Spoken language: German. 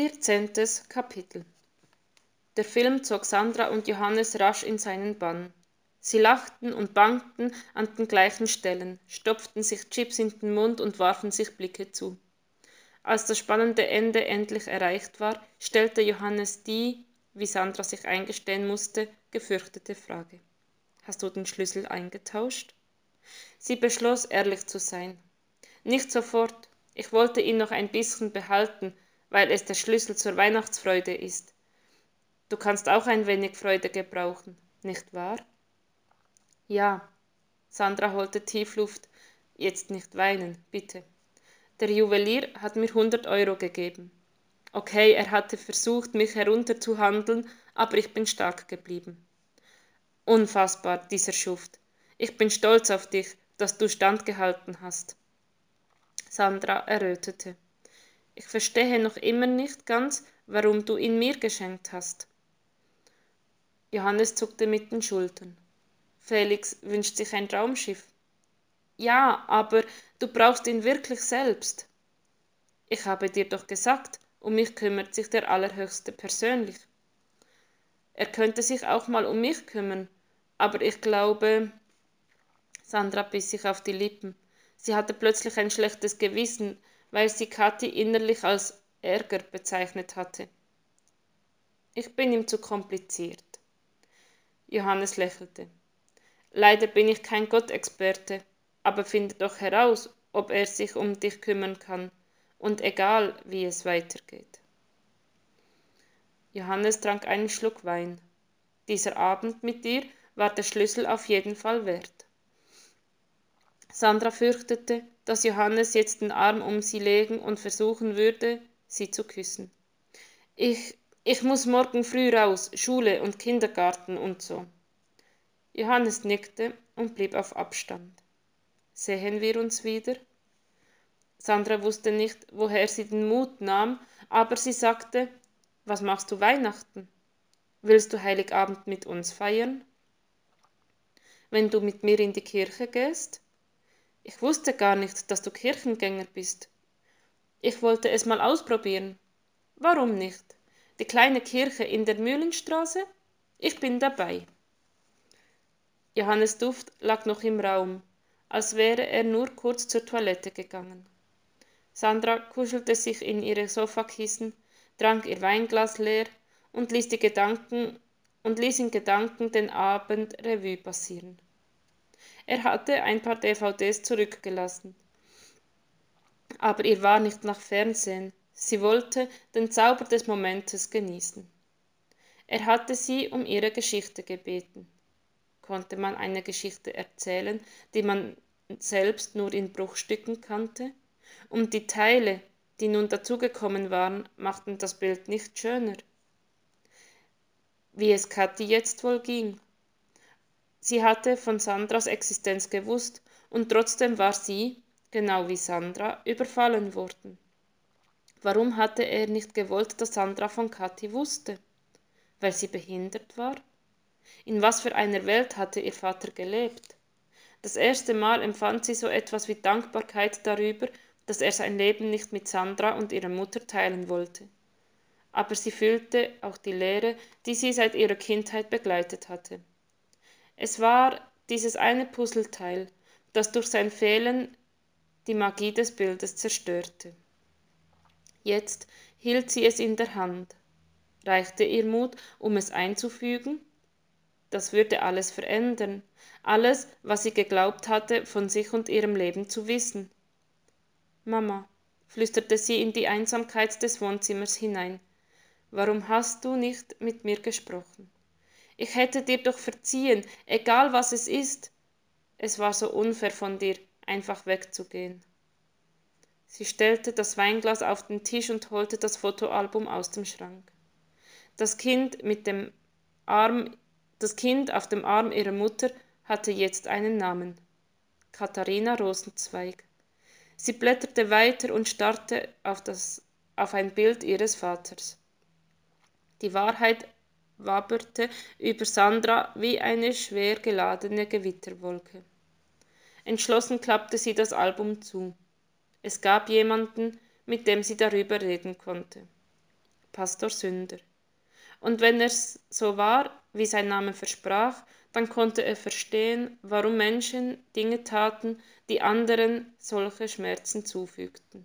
Vierzehntes Kapitel Der Film zog Sandra und Johannes rasch in seinen Bann. Sie lachten und bangten an den gleichen Stellen, stopften sich Chips in den Mund und warfen sich Blicke zu. Als das spannende Ende endlich erreicht war, stellte Johannes die, wie Sandra sich eingestehen musste, gefürchtete Frage. Hast du den Schlüssel eingetauscht? Sie beschloss, ehrlich zu sein. Nicht sofort. Ich wollte ihn noch ein bisschen behalten, weil es der Schlüssel zur Weihnachtsfreude ist. Du kannst auch ein wenig Freude gebrauchen, nicht wahr? Ja. Sandra holte tief Luft. Jetzt nicht weinen, bitte. Der Juwelier hat mir hundert Euro gegeben. Okay, er hatte versucht, mich herunterzuhandeln, aber ich bin stark geblieben. Unfassbar, dieser Schuft. Ich bin stolz auf dich, dass du standgehalten hast. Sandra errötete. Ich verstehe noch immer nicht ganz, warum du ihn mir geschenkt hast. Johannes zuckte mit den Schultern. Felix wünscht sich ein Traumschiff. Ja, aber du brauchst ihn wirklich selbst. Ich habe dir doch gesagt, um mich kümmert sich der Allerhöchste persönlich. Er könnte sich auch mal um mich kümmern, aber ich glaube. Sandra biss sich auf die Lippen. Sie hatte plötzlich ein schlechtes Gewissen, weil sie Kathi innerlich als Ärger bezeichnet hatte. Ich bin ihm zu kompliziert. Johannes lächelte. Leider bin ich kein Gottexperte, aber finde doch heraus, ob er sich um dich kümmern kann, und egal, wie es weitergeht. Johannes trank einen Schluck Wein. Dieser Abend mit dir war der Schlüssel auf jeden Fall wert. Sandra fürchtete, dass Johannes jetzt den Arm um sie legen und versuchen würde, sie zu küssen. Ich, ich muss morgen früh raus, Schule und Kindergarten und so. Johannes nickte und blieb auf Abstand. Sehen wir uns wieder? Sandra wusste nicht, woher sie den Mut nahm, aber sie sagte, was machst du Weihnachten? Willst du Heiligabend mit uns feiern? Wenn du mit mir in die Kirche gehst? Ich wusste gar nicht, dass du Kirchengänger bist. Ich wollte es mal ausprobieren. Warum nicht? Die kleine Kirche in der Mühlenstraße? Ich bin dabei. Johannes Duft lag noch im Raum, als wäre er nur kurz zur Toilette gegangen. Sandra kuschelte sich in ihre Sofakissen, trank ihr Weinglas leer und ließ die Gedanken und ließ in Gedanken den Abend Revue passieren. Er hatte ein paar DVDs zurückgelassen. Aber ihr war nicht nach Fernsehen. Sie wollte den Zauber des Momentes genießen. Er hatte sie um ihre Geschichte gebeten. Konnte man eine Geschichte erzählen, die man selbst nur in Bruchstücken kannte? Und die Teile, die nun dazugekommen waren, machten das Bild nicht schöner. Wie es Kathi jetzt wohl ging. Sie hatte von Sandras Existenz gewusst, und trotzdem war sie, genau wie Sandra, überfallen worden. Warum hatte er nicht gewollt, dass Sandra von Kathi wusste? Weil sie behindert war? In was für einer Welt hatte ihr Vater gelebt? Das erste Mal empfand sie so etwas wie Dankbarkeit darüber, dass er sein Leben nicht mit Sandra und ihrer Mutter teilen wollte. Aber sie fühlte auch die Leere, die sie seit ihrer Kindheit begleitet hatte. Es war dieses eine Puzzleteil, das durch sein Fehlen die Magie des Bildes zerstörte. Jetzt hielt sie es in der Hand. Reichte ihr Mut, um es einzufügen? Das würde alles verändern, alles, was sie geglaubt hatte, von sich und ihrem Leben zu wissen. Mama, flüsterte sie in die Einsamkeit des Wohnzimmers hinein, warum hast du nicht mit mir gesprochen? Ich hätte dir doch verziehen, egal was es ist. Es war so unfair von dir, einfach wegzugehen. Sie stellte das Weinglas auf den Tisch und holte das Fotoalbum aus dem Schrank. Das Kind mit dem Arm, das Kind auf dem Arm ihrer Mutter hatte jetzt einen Namen. Katharina Rosenzweig. Sie blätterte weiter und starrte auf, das, auf ein Bild ihres Vaters. Die Wahrheit wabberte über Sandra wie eine schwer geladene Gewitterwolke. Entschlossen klappte sie das Album zu. Es gab jemanden, mit dem sie darüber reden konnte. Pastor Sünder. Und wenn es so war, wie sein Name versprach, dann konnte er verstehen, warum Menschen Dinge taten, die anderen solche Schmerzen zufügten.